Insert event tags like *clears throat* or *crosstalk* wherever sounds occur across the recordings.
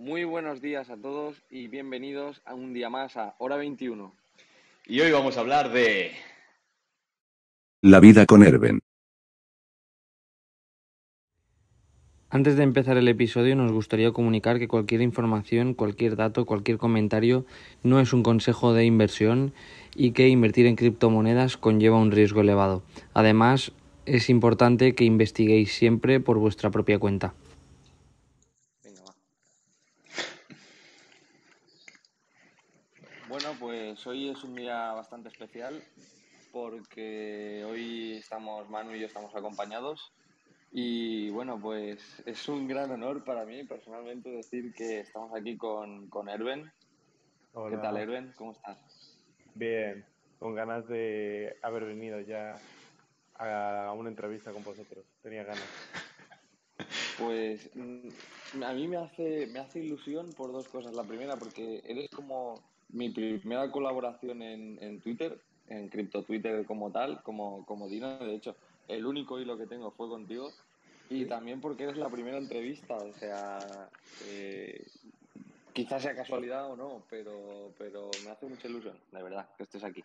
Muy buenos días a todos y bienvenidos a un día más a Hora 21. Y hoy vamos a hablar de... La vida con Erben. Antes de empezar el episodio nos gustaría comunicar que cualquier información, cualquier dato, cualquier comentario no es un consejo de inversión y que invertir en criptomonedas conlleva un riesgo elevado. Además, es importante que investiguéis siempre por vuestra propia cuenta. Venga, va. Bueno, pues hoy es un día bastante especial porque hoy estamos, Manu y yo estamos acompañados y bueno, pues es un gran honor para mí personalmente decir que estamos aquí con, con Erben. Hola. ¿Qué tal, Erben? ¿Cómo estás? Bien, con ganas de haber venido ya a una entrevista con vosotros. Tenía ganas. *laughs* Pues mm, a mí me hace, me hace ilusión por dos cosas. La primera, porque eres como mi primera colaboración en, en Twitter, en Crypto Twitter como tal, como, como Dino. De hecho, el único hilo que tengo fue contigo. Y también porque eres la primera entrevista. O sea, eh, quizás sea casualidad o no, pero, pero me hace mucha ilusión, de verdad, que estés aquí.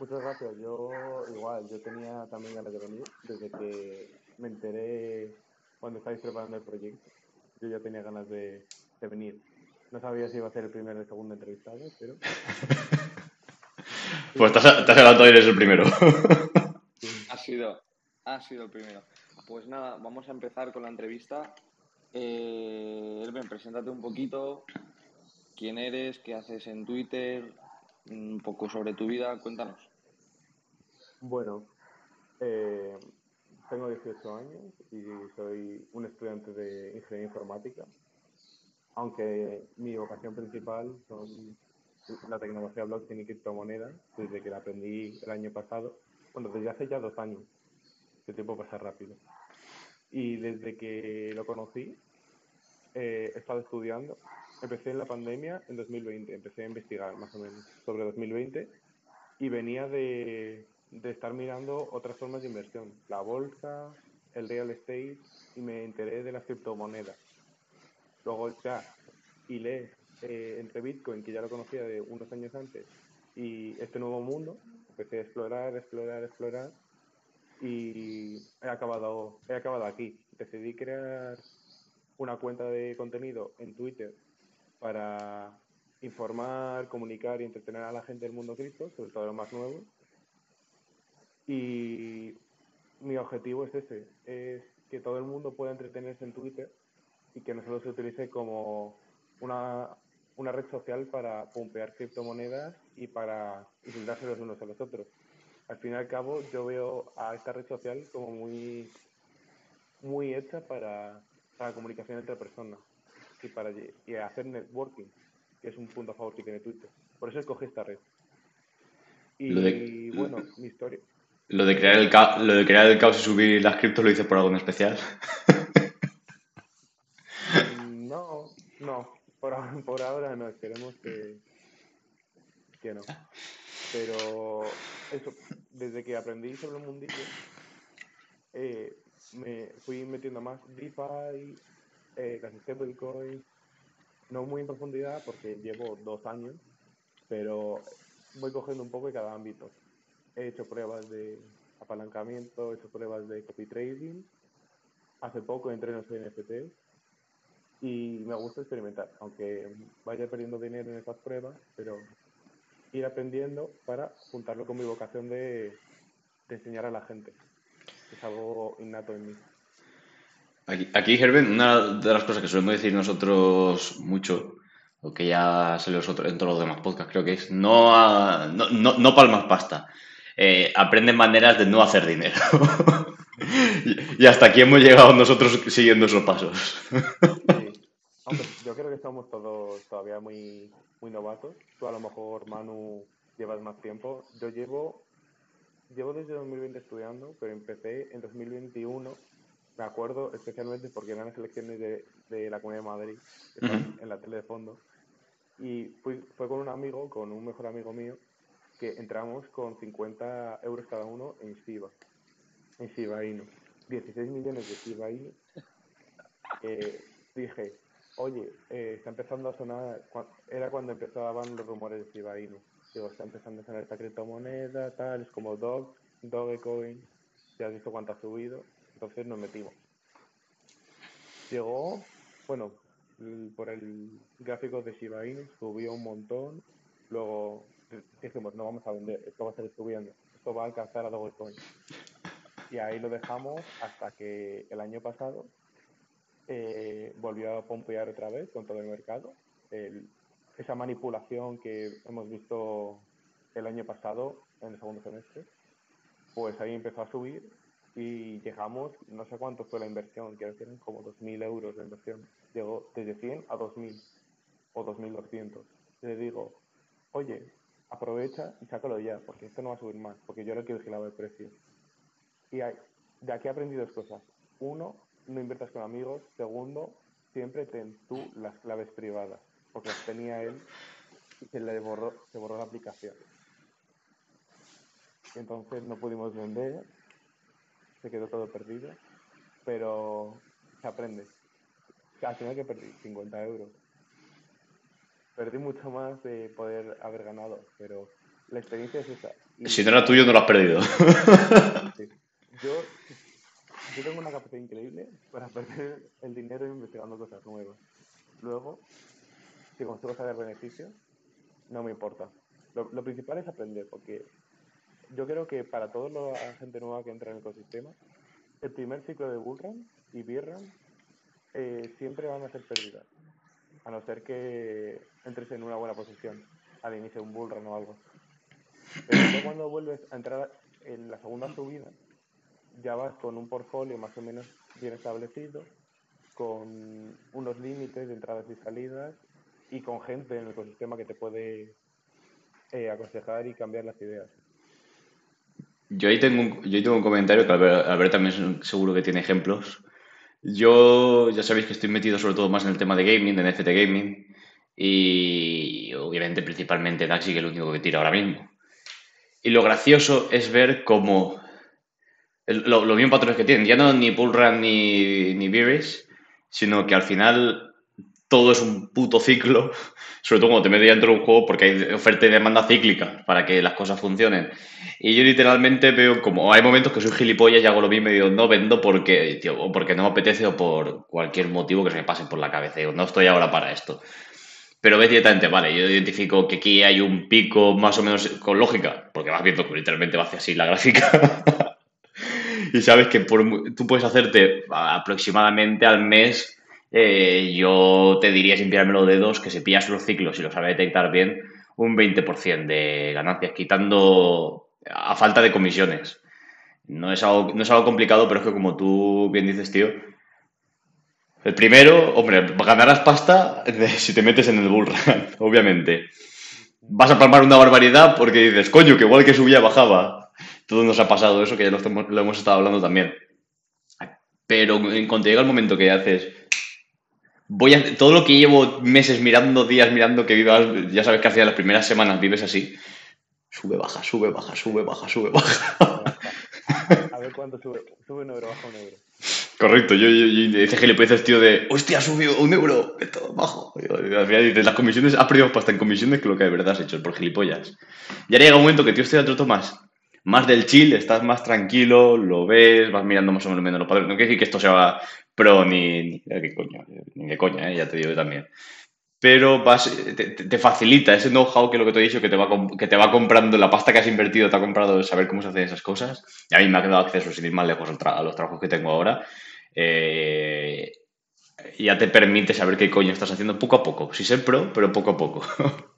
Muchas gracias. Yo igual, yo tenía también ganas de venir desde que me enteré cuando estáis preparando el proyecto. Yo ya tenía ganas de, de venir. No sabía si iba a ser el primer o el segundo entrevistado, pero *laughs* Pues te has, te has adelantado y eres el primero. *laughs* Ha sido, ha sido el primero. Pues nada, vamos a empezar con la entrevista. Eh, Elben, preséntate un poquito. ¿Quién eres? ¿Qué haces en Twitter? Un poco sobre tu vida. Cuéntanos. bueno, eh, tengo 18 años y soy un estudiante de ingeniería informática. Aunque mi vocación principal son la tecnología blockchain y criptomonedas, desde que la aprendí el año pasado, bueno, desde hace ya dos años, el tiempo pasa rápido. Y desde que lo conocí, eh, he estado estudiando. Empecé en la pandemia en 2020, empecé a investigar más o menos sobre 2020 y venía de, de estar mirando otras formas de inversión, la bolsa, el real estate y me enteré de las criptomonedas. Luego ya hilé eh, entre Bitcoin, que ya lo conocía de unos años antes, y este nuevo mundo, empecé a explorar, explorar, explorar y he acabado, he acabado aquí. Decidí crear una cuenta de contenido en Twitter para informar, comunicar y entretener a la gente del mundo cripto, sobre todo los más nuevos. Y mi objetivo es ese, es que todo el mundo pueda entretenerse en Twitter y que no solo se utilice como una, una red social para pompear criptomonedas y para insultarse los unos a los otros. Al fin y al cabo, yo veo a esta red social como muy, muy hecha para, para comunicación entre personas y para y hacer networking, que es un punto a favor que tiene Twitter. Por eso escogí esta red. Y Lo de- bueno, mi historia. Lo de crear el, ca- lo de crear el caos y subir las criptos lo hice por algo en especial. *laughs* No, no, *laughs* por, ahora- no, esperemos que, que no. Pero eso, desde que aprendí sobre el mundillo, eh, me fui metiendo más DeFi, eh, las stablecoins, no muy en profundidad porque llevo dos años, pero voy cogiendo un poco de cada ámbito. He hecho pruebas de apalancamiento, he hecho pruebas de copy trading, hace poco entré en los NFTs y me gusta experimentar, aunque vaya perdiendo dinero en esas pruebas, pero ir aprendiendo para juntarlo con mi vocación de, de enseñar a la gente. Es algo innato en mí. Aquí, aquí, Gerben, una de las cosas que solemos decir nosotros mucho, o que ya salió en todos los demás podcasts, creo que es no, a- no, no, no palmas pasta. Eh, aprende maneras de no hacer dinero. y, *laughs* y hasta aquí hemos llegado nosotros siguiendo esos pasos. Sí. Hombre, yo creo que estamos todos todavía muy, muy novatos. Tú a lo mejor, Manu, llevas más tiempo. Yo llevo, llevo desde 2020 estudiando, pero empecé en 2021. Me acuerdo especialmente porque eran las elecciones de, de la Comunidad de Madrid, que Ujú. en la tele de fondo. Y fui, fue con un amigo, con un mejor amigo mío, que entramos con 50 euros cada uno en Shiba, en Shiba Inu. 16 millones de Shiba Inu. *laughs* Eh, dije, oye, eh, está empezando a sonar, era cuando empezaban los rumores de Shiba Inu. Digo, está empezando a sonar esta criptomoneda, tal, es como Dog, Dogecoin, ya has visto cuánto ha subido, entonces nos metimos. Llegó, bueno, por el gráfico de Shiba Inu subió un montón, luego dijimos, no vamos a vender, esto va a seguir subiendo, esto va a alcanzar a Dogecoin. Y ahí lo dejamos hasta que el año pasado eh, volvió a pompear otra vez con todo el mercado. El- esa manipulación que hemos visto el año pasado, en el segundo semestre, pues ahí empezó a subir y llegamos, no sé cuánto fue la inversión, creo que eran como 2.000 euros la inversión. Llegó desde 100 a 2.000 o 2.200. Le digo, oye, aprovecha y sácalo ya, porque esto no va a subir más, porque yo era el que vigilaba el precio. Y hay- de aquí he aprendido dos cosas. Uno, no inviertas con amigos. Segundo, siempre ten tú las claves privadas, porque las tenía él y se le borró, se borró la aplicación. Entonces no pudimos vender, se quedó todo perdido, pero se aprende. Al final que perdí 50 euros. Perdí mucho más de poder haber ganado, pero la experiencia es esa. Y- Si no era tuyo, no lo has perdido. Sí. Yo, yo tengo una capacidad increíble para perder el dinero investigando cosas nuevas. Luego, si consigo sacar beneficios, no me importa. Lo, lo principal es aprender, porque yo creo que para toda la gente nueva que entra en el ecosistema, el primer ciclo de Bullrun y Beerrun eh, siempre van a ser pérdidas, a no ser que entres en una buena posición al inicio de un Bullrun o algo. Pero cuando vuelves a entrar en la segunda subida, ya vas con un portfolio más o menos bien establecido, con unos límites de entradas y salidas y con gente en el ecosistema que te puede eh, aconsejar y cambiar las ideas. Yo ahí tengo un, yo ahí tengo un comentario que Albert, también seguro que tiene ejemplos. Yo ya sabéis que estoy metido sobre todo más en el tema de gaming, de NFT gaming, y obviamente principalmente Daxi, que es lo único que tira ahora mismo. Y lo gracioso es ver cómo lo- los mismos patrones que tienen, ya no ni Bullrun ni, ni Beerus, sino que al final todo es un puto ciclo, *laughs* sobre todo cuando te metes dentro de un juego porque hay oferta y demanda cíclica para que las cosas funcionen. Y yo literalmente veo como hay momentos que soy gilipollas y hago lo mismo y digo, no vendo porque, tío, o porque no me apetece o por cualquier motivo que se me pase por la cabeza. Digo, no estoy ahora para esto. Pero ves directamente, vale, yo identifico que aquí hay un pico más o menos con lógica, porque vas viendo que literalmente va hacia así la gráfica. *laughs* y sabes que por tú puedes hacerte aproximadamente al mes, eh, yo te diría sin pillarme los dedos, que si pillas los ciclos y lo sabes detectar bien, un 20% de ganancias, quitando a falta de comisiones. No es, algo, no es algo complicado, pero es que como tú bien dices, tío, el primero, hombre, ganarás pasta si te metes en el bullrun, *laughs* obviamente. Vas a palmar una barbaridad porque dices, coño, que igual que subía, bajaba. Todo nos ha pasado eso, que ya lo, lo hemos estado hablando también. Pero en cuanto llega el momento que haces, voy a, todo lo que llevo meses mirando, días mirando, que vivas, ya sabes que hacia las primeras semanas vives así, sube, baja, sube, baja, sube, baja, sube, baja. A ver cuánto sube. Sube un euro, baja un euro. Correcto, yo, yo, yo dice gilipolleces, tío, de hostia, ha subido un euro, esto bajo. Y al final dices, las comisiones, has perdido pasta en comisiones que lo que de verdad has hecho, por gilipollas. Y ahora llega un momento que, tío, estoy otro más, más del chill, estás más tranquilo, lo ves, vas mirando más o menos los padres. No quiere decir que esto sea pro ni, ni, qué coño, ni de coña, eh, ya te digo yo también. Pero vas, te, te- facilita ese know-how que lo que te he dicho, que te, va, que te va comprando, la pasta que has invertido te ha comprado saber cómo se hacen esas cosas. Y a mí me ha quedado acceso, sin ir más lejos, a los trabajos que tengo ahora. Eh, ya te permite saber qué coño estás haciendo poco a poco. Sí ser pro, pero poco a poco. *laughs*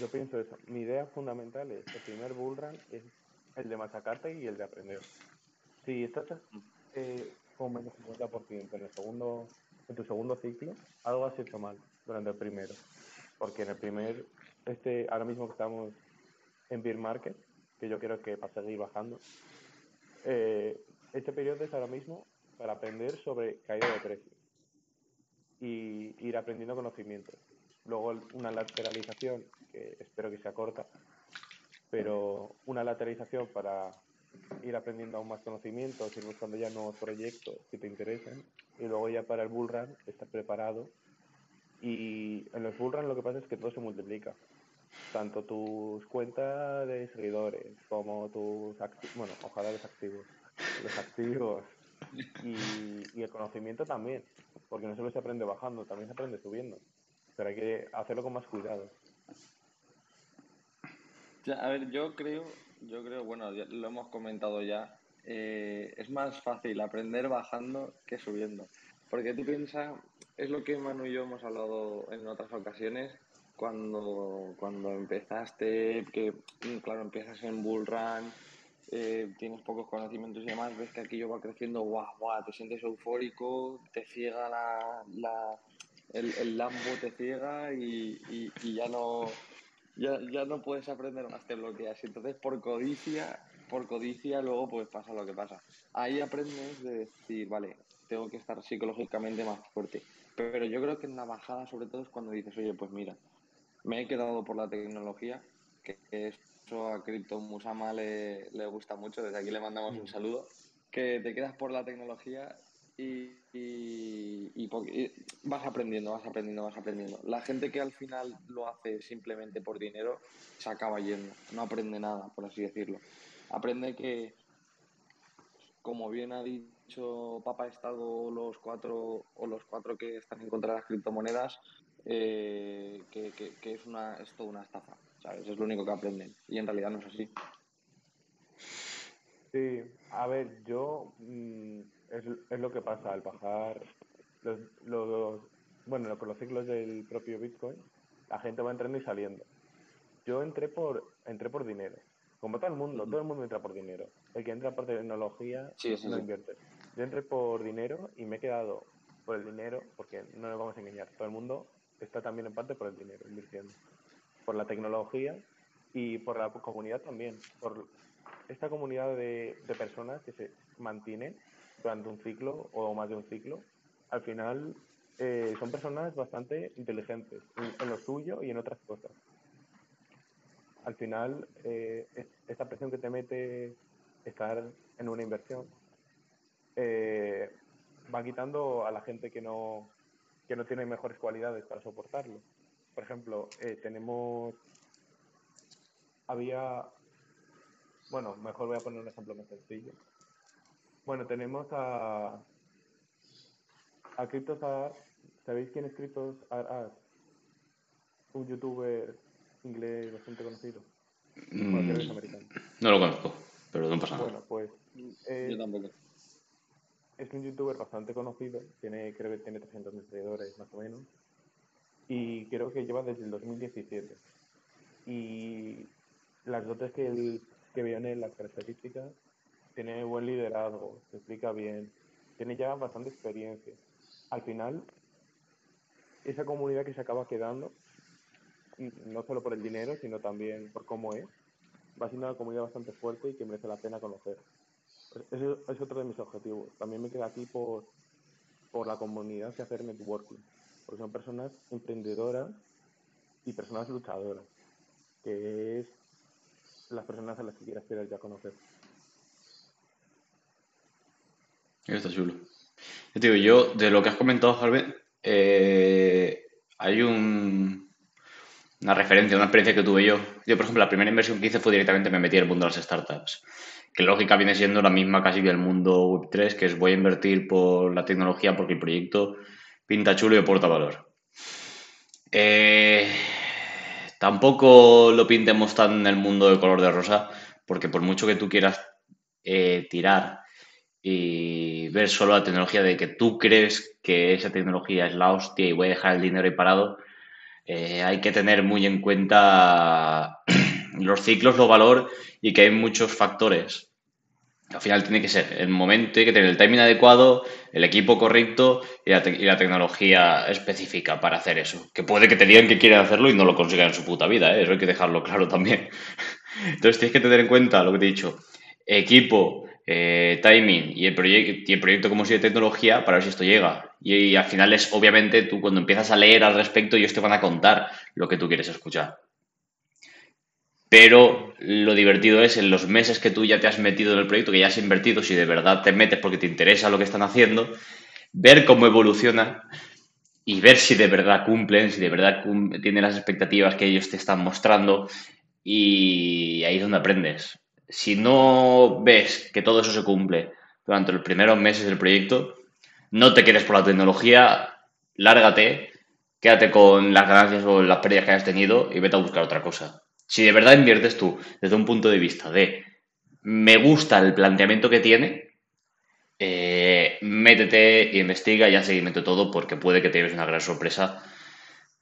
Yo pienso eso. Mi idea fundamental es, el primer bullrun es el de machacarte y el de aprender. Si estás eh, con menos 50% en, el segundo, en tu segundo ciclo, algo has hecho mal durante el primero. Porque en el primer, este, ahora mismo que estamos en beer market, que yo creo que va a seguir bajando, eh, este periodo es ahora mismo para aprender sobre caída de precios y ir aprendiendo conocimientos. Luego una lateralización, espero que sea corta, pero una lateralización para ir aprendiendo aún más conocimientos, ir buscando ya nuevos proyectos que te interesen y luego ya para el bullrun estar preparado. Y en los bullrun lo que pasa es que todo se multiplica. Tanto tus cuentas de seguidores como tus activos, bueno, ojalá los activos, los activos y, y el conocimiento también, porque no solo se aprende bajando, también se aprende subiendo. Pero hay que hacerlo con más cuidado. Ya, a ver, yo creo, yo creo, bueno, lo hemos comentado ya, eh, es más fácil aprender bajando que subiendo. Porque tú piensas, es lo que Manu y yo hemos hablado en otras ocasiones, cuando, cuando empezaste, que mm, claro, empiezas en Bull Run, eh, tienes pocos conocimientos y demás, ves que aquello va creciendo, guau, guau, te sientes eufórico, te ciega la, la el, el Lambo te ciega y, y, y ya no ya, ya no puedes aprender más, te bloqueas. Y entonces por codicia, por codicia luego pues pasa lo que pasa. Ahí aprendes de decir, vale, tengo que estar psicológicamente más fuerte. Pero yo creo que en la bajada sobre todo es cuando dices, oye, pues mira, me he quedado por la tecnología, que eso a Crypto Musama le, le gusta mucho, desde aquí le mandamos un saludo, que te quedas por la tecnología y, vas aprendiendo, vas aprendiendo, vas aprendiendo. La gente que al final lo hace simplemente por dinero se acaba yendo, no aprende nada, por así decirlo. Aprende que, como bien ha dicho Papa Estado, los cuatro o los cuatro que están en contra de las criptomonedas, eh, que es una es toda una estafa, ¿sabes? Es lo único que aprenden y en realidad no es así. Sí, a ver, yo mm, es, es lo que pasa al bajar los, los bueno, con los ciclos del propio Bitcoin, la gente va entrando y saliendo. Yo entré por entré por dinero, como todo el mundo, todo el mundo entra por dinero. El que entra por tecnología Sí, no sí. invierte. Yo entré por dinero y me he quedado por el dinero, porque no nos vamos a engañar, todo el mundo está también en parte por el dinero, invirtiendo. Por la tecnología y por la comunidad también, por esta comunidad de, de personas que se mantienen durante un ciclo o más de un ciclo, al final eh, son personas bastante inteligentes en, lo suyo y en otras cosas. Al final, eh, es- esta presión que te mete estar en una inversión eh, va quitando a la gente que no, que no tiene mejores cualidades para soportarlo. Por ejemplo, eh, tenemos, había, bueno, mejor voy a poner un ejemplo más sencillo. Bueno, tenemos a, a Cryptos ¿sabéis quién es Cryptos? Un youtuber inglés bastante conocido. Bueno, Mm, americano. no lo conozco, pero no pasa nada. Bueno, pues Yo eh, tampoco. es un youtuber bastante conocido, tiene, creo que tiene 300.000 seguidores más o menos, y creo que lleva desde el 2017. Y las dotes que, que veo en él, las características, tiene buen liderazgo, se explica bien, tiene ya bastante experiencia. Al final, esa comunidad que se acaba quedando, no solo por el dinero, sino también por cómo es, va siendo una comunidad bastante fuerte y que merece la pena conocer. Es otro de mis objetivos. También me quedo aquí por, por la comunidad que hacer networking, porque son personas emprendedoras y personas luchadoras, que es las personas a las que quiero aspirar ya conocer. Está chulo. Yo digo, yo, de lo que has comentado, Harvey, eh, hay un, una referencia, una experiencia que tuve yo. Yo, por ejemplo, la primera inversión que hice fue directamente me metí en el mundo de las startups. Que lógica viene siendo la misma casi que el mundo Web3, que es voy a invertir por la tecnología porque el proyecto pinta chulo y aporta valor. Eh, tampoco lo pintemos tan en el mundo de color de rosa, porque por mucho que tú quieras eh, tirar y ver solo la tecnología de que tú crees que esa tecnología es la hostia y voy a dejar el dinero ahí parado, eh, hay que tener muy en cuenta *clears throat* los ciclos, los valor y que hay muchos factores. Al final tiene que ser el momento, hay que tener el timing adecuado, el equipo correcto y la, y la tecnología específica para hacer eso. Que puede que te digan que quieren hacerlo y no lo consigan en su puta vida, ¿eh? eso hay que dejarlo claro también. *laughs* Entonces tienes que tener en cuenta lo que te he dicho, equipo, eh, timing y el, proyecto y el proyecto como si de tecnología para ver si esto llega. Y, al final es, obviamente, tú cuando empiezas a leer al respecto, ellos te van a contar lo que tú quieres escuchar. Pero lo divertido es en los meses que tú ya te has metido en el proyecto, que ya has invertido, si de verdad te metes porque te interesa lo que están haciendo, ver cómo evoluciona y ver si de verdad cumplen, si de verdad tienen las expectativas que ellos te están mostrando y ahí es donde aprendes. Si no ves que todo eso se cumple durante los primeros meses del proyecto, no te quedes por la tecnología, lárgate, quédate con las ganancias o las pérdidas que hayas tenido y vete a buscar otra cosa. Si de verdad inviertes tú desde un punto de vista de me gusta el planteamiento que tiene, eh, métete, investiga y haz seguimiento todo porque puede que te lleves una gran sorpresa.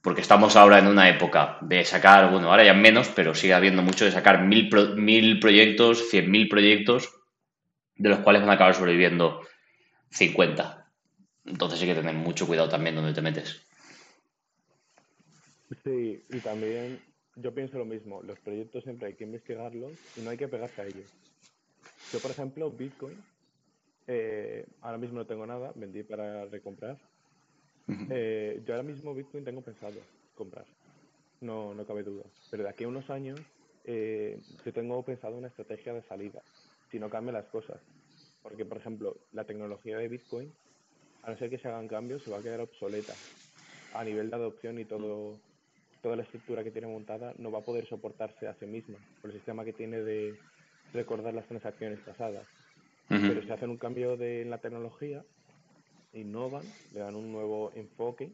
Porque estamos ahora en una época de sacar, bueno, ahora ya menos, pero sigue habiendo mucho de sacar mil, pro- mil proyectos, cien mil proyectos, de los cuales van a acabar sobreviviendo 50. Entonces hay que tener mucho cuidado también donde te metes. Sí, y también yo pienso lo mismo, los proyectos siempre hay que investigarlos y no hay que pegarse a ellos. Yo, por ejemplo, Bitcoin, eh, ahora mismo no tengo nada, vendí para recomprar. Eh, yo ahora mismo Bitcoin tengo pensado comprar, no, no cabe duda. Pero de aquí a unos años eh, yo tengo pensado una estrategia de salida, si no cambian las cosas. Porque, por ejemplo, la tecnología de Bitcoin, a no ser que se hagan cambios, se va a quedar obsoleta a nivel de adopción y todo, toda la estructura que tiene montada no va a poder soportarse a sí misma por el sistema que tiene de recordar las transacciones pasadas. Pero si hacen un cambio de, en la tecnología, innovan, le dan un nuevo enfoque,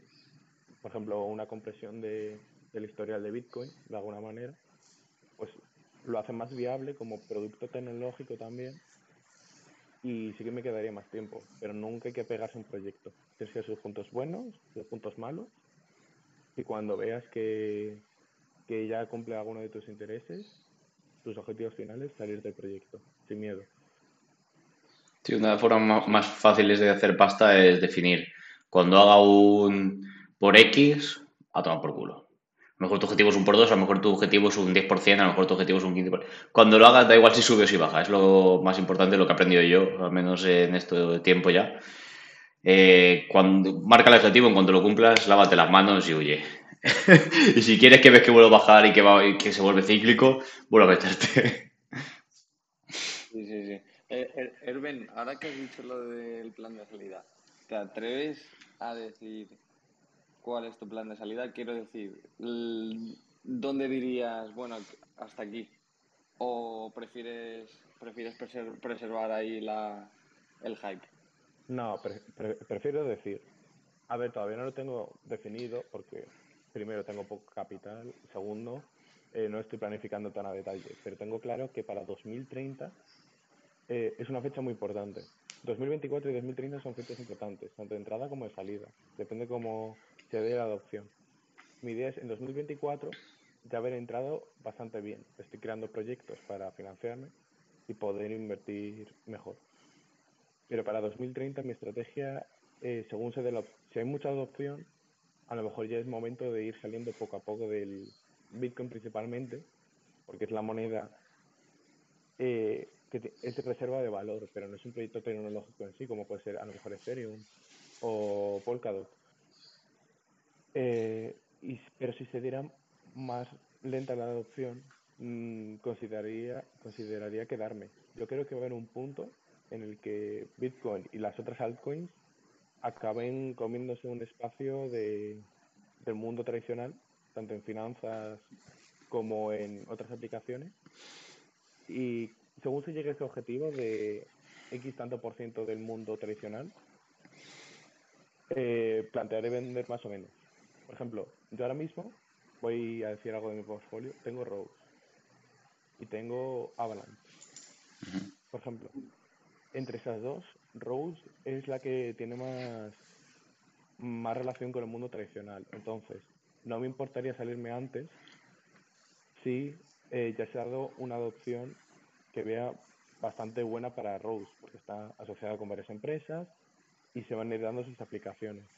por ejemplo, una compresión de, del historial de Bitcoin, de alguna manera, pues lo hacen más viable como producto tecnológico también y sí que me quedaría más tiempo, pero nunca hay que pegarse un proyecto. Tienes que sus puntos buenos, sus puntos malos y cuando veas que, que ya cumple alguno de tus intereses, tus objetivos finales, salir del proyecto, sin miedo. Sí, una de las formas ma- más fáciles de hacer pasta es definir cuando haga un por X, a tomar por culo. A lo mejor tu objetivo es un por 2, a lo mejor tu objetivo es un 10%, a lo mejor tu objetivo es un 15%. Cuando lo hagas, da igual si sube o si baja. Es lo más importante, lo que he aprendido yo, al menos en este tiempo ya. Eh, cuando marca el objetivo, en cuanto lo cumplas, lávate las manos y huye. *laughs* y si quieres que ves que vuelve a bajar y que, va, y que se vuelve cíclico, vuelve a meterte. Sí, sí, sí. Eh, Er- Erben, ahora que has dicho lo del plan de salida, ¿te atreves a decir cuál es tu plan de salida? Quiero decir, ¿dónde dirías, bueno, hasta aquí? ¿O prefieres, prefieres preser- preservar ahí la, el hype? No, pre- pre- prefiero decir, a ver, todavía no lo tengo definido porque primero tengo poco capital, segundo, eh, no estoy planificando tan a detalle, pero tengo claro que para 2030 eh, es una fecha muy importante. 2024 y 2030 son fechas importantes, tanto de entrada como de salida, depende cómo se dé la adopción. Mi idea es en 2024 ya haber entrado bastante bien, estoy creando proyectos para financiarme y poder invertir mejor. Pero para 2030 mi estrategia, eh, según se dé la, si hay mucha adopción, a lo mejor ya es momento de ir saliendo poco a poco del Bitcoin principalmente, porque es la moneda eh, que te- es reserva de valor, pero no es un proyecto tecnológico en sí, como puede ser a lo mejor Ethereum o Polkadot. Eh, pero si se diera más lenta la adopción, mm, consideraría, consideraría quedarme. Yo creo que va a haber un punto en el que Bitcoin y las otras altcoins acaben comiéndose un espacio de, del mundo tradicional, tanto en finanzas como en otras aplicaciones. Y según se llegue a ese objetivo de X tanto por ciento del mundo tradicional, eh, plantearé vender más o menos. Por ejemplo, yo ahora mismo voy a decir algo de mi portfolio. Tengo Rose y tengo Avalanche. Por ejemplo, entre esas dos, Rose es la que tiene más, más relación con el mundo tradicional. Entonces, no me importaría salirme antes si eh, ya se ha dado una adopción que vea bastante buena para Rose, porque está asociada con varias empresas y se van a ir dando sus aplicaciones.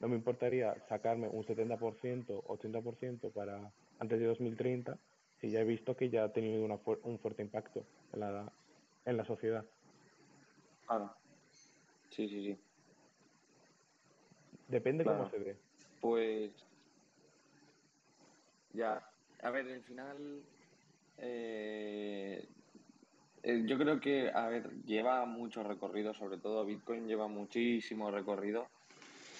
No me importaría sacarme un 70%, 80% para antes de 2030, si ya he visto que ya ha tenido una fu- un fuerte impacto en la, en la sociedad. Claro. Sí, sí, sí. Depende Claro. cómo se dé. Pues ya, a ver, al final eh, eh, yo creo que, a ver, lleva mucho recorrido, sobre todo Bitcoin lleva muchísimo recorrido.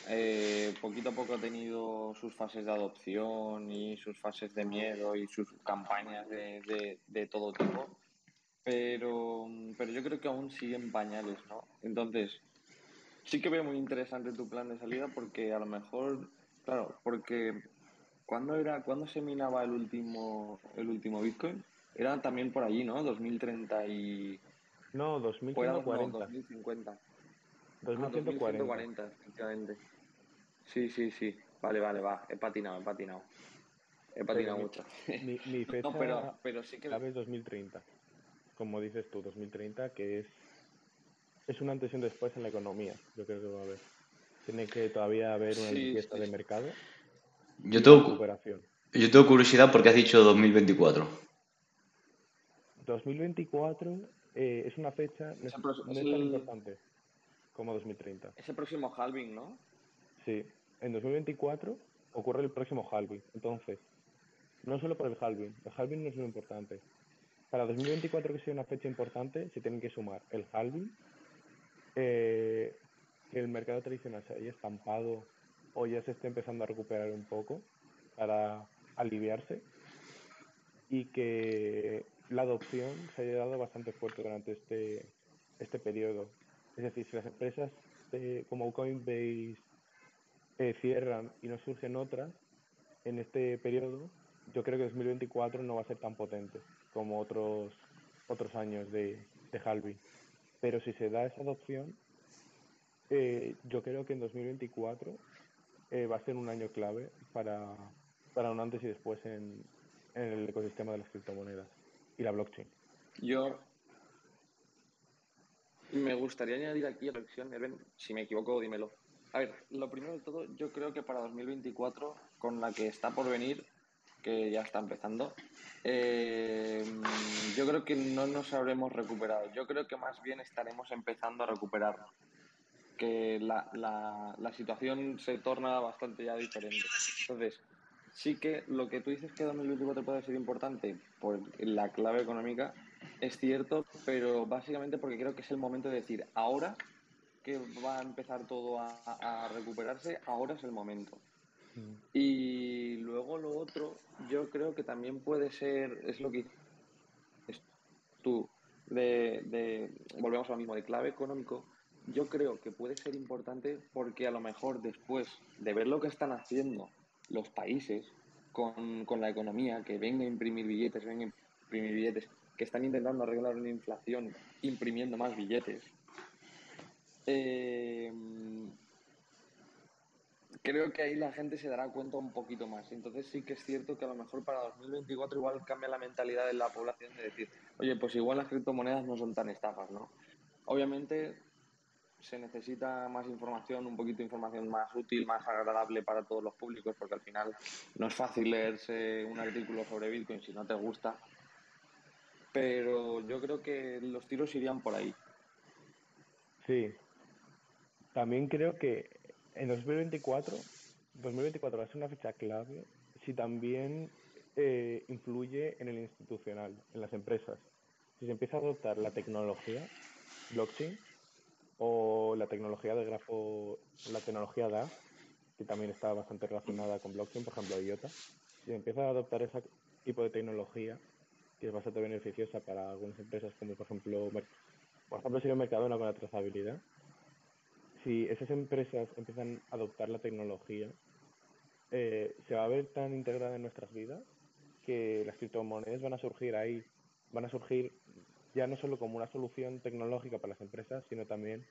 Eh, poquito a poco ha tenido sus fases de adopción y sus fases de miedo y sus campañas de, de, todo tipo, pero, pero yo creo que aún siguen pañales, ¿no? Entonces, sí que veo muy interesante tu plan de salida porque a lo mejor, claro, porque ¿cuándo era, cuándo se minaba el último, el último Bitcoin? Era también por allí, ¿no? 2030 y... No, 2140. No, 2050. 2140. efectivamente. Sí, sí, sí. Vale, vale, va. He patinado, he patinado. He patinado mucho. Mi, *laughs* mi fecha no, pero, pero sí que... es 2030. Como dices tú, 2030, que es es una antes y un después en la economía. Yo creo que va a haber. Tiene que todavía haber una limpieza de mercado. Yo tengo, yo tengo curiosidad porque has dicho 2024. 2024 eh, es una fecha no, es, tan importante como 2030. Es el próximo halving, ¿no? Sí, en 2024 ocurre el próximo halving. Entonces, no solo por el halving, el halving no es muy importante. Para 2024 que sea una fecha importante, se tienen que sumar el halving, eh, que el mercado tradicional se haya estampado o ya se esté empezando a recuperar un poco para aliviarse y que la adopción se haya dado bastante fuerte durante este, este periodo. Es decir, si las empresas como Coinbase eh, cierran y no surgen otras en este periodo, yo creo que 2024 no va a ser tan potente como otros otros años de, de halving. Pero si se da esa adopción, eh, yo creo que en 2024 eh, va a ser un año clave para, para un antes y después en, el ecosistema de las criptomonedas y la blockchain. Yo me gustaría añadir aquí a la lección, si me equivoco, dímelo. A ver, lo primero de todo, yo creo que para 2024, con la que está por venir, que ya está empezando, eh, yo creo que no nos habremos recuperado. Yo creo que más bien estaremos empezando a recuperarnos. Que la, la, la situación se torna bastante ya diferente. Entonces, sí que lo que tú dices que 2024 puede ser importante por la clave económica es cierto, pero básicamente porque creo que es el momento de decir, ahora que va a empezar todo a, a recuperarse, ahora es el momento. Mm. Y luego lo otro, yo creo que también puede ser, es lo que tú, de, volvemos a lo mismo, de clave económico, yo creo que puede ser importante porque a lo mejor después de ver lo que están haciendo los países con, con la economía, que venga a imprimir billetes, venga a imprimir billetes, que están intentando arreglar una inflación imprimiendo más billetes, eh, creo que ahí la gente se dará cuenta un poquito más. Entonces sí que es cierto que a lo mejor para 2024 igual cambia la mentalidad de la población de decir, oye, pues igual las criptomonedas no son tan estafas, ¿no? Obviamente se necesita más información, un poquito de información más útil, más agradable para todos los públicos, porque al final no es fácil leerse un artículo sobre Bitcoin si no te gusta. Pero yo creo que los tiros irían por ahí. Sí. También creo que en 2024, 2024 va a ser una fecha clave si también eh, influye en el institucional, en las empresas. Si se empieza a adoptar la tecnología blockchain o la tecnología de grafo, la tecnología DA, que también está bastante relacionada con blockchain, por ejemplo IOTA, se empieza a adoptar ese tipo de tecnología, que es bastante beneficiosa para algunas empresas, como por ejemplo, por ejemplo sería Mercadona con la trazabilidad, si esas empresas empiezan a adoptar la tecnología, eh, se va a ver tan integrada en nuestras vidas que las criptomonedas van a surgir ahí, van a surgir ya no solo como una solución tecnológica para las empresas, sino también